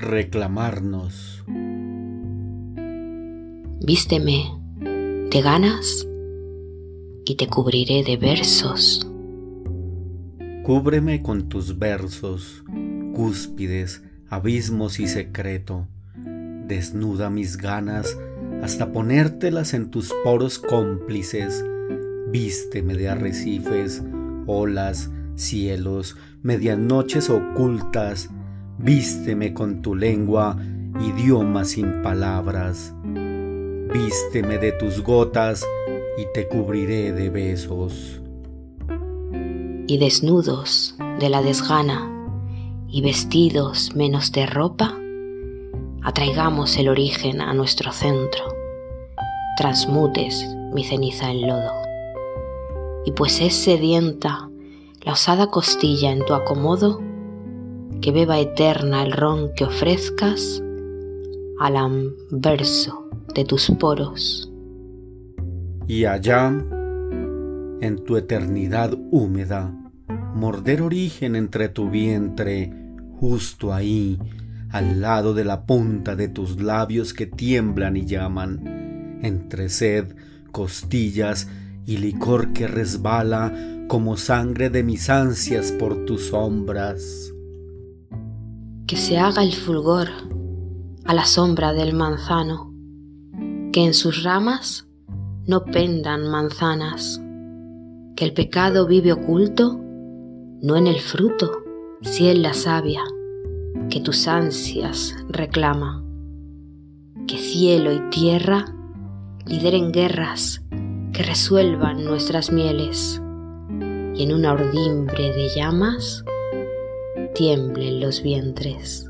reclamarnos. Vísteme de ganas y te cubriré de versos. Cúbreme con tus versos, cúspides, abismos y secreto. Desnuda mis ganas hasta ponértelas en tus poros cómplices. Vísteme de arrecifes, olas, cielos, medianoches ocultas. Vísteme con tu lengua, idioma sin palabras. Vísteme de tus gotas y te cubriré de besos. Y desnudos de la desgana y vestidos menos de ropa, atraigamos el origen a nuestro centro, transmutes mi ceniza en lodo. Y pues es sedienta la osada costilla en tu acomodo, que beba eterna el ron que ofrezcas al anverso de tus poros. Y allá, en tu eternidad húmeda, morder origen entre tu vientre, justo ahí, al lado de la punta de tus labios que tiemblan y llaman, entre sed, costillas y licor que resbala como sangre de mis ansias por tus sombras. Que se haga el fulgor a la sombra del manzano, que en sus ramas no pendan manzanas, que el pecado vive oculto, no en el fruto, si en la savia, que tus ansias reclama, que cielo y tierra lideren guerras que resuelvan nuestras mieles, y en una ordimbre de llamas tiemblen los vientres.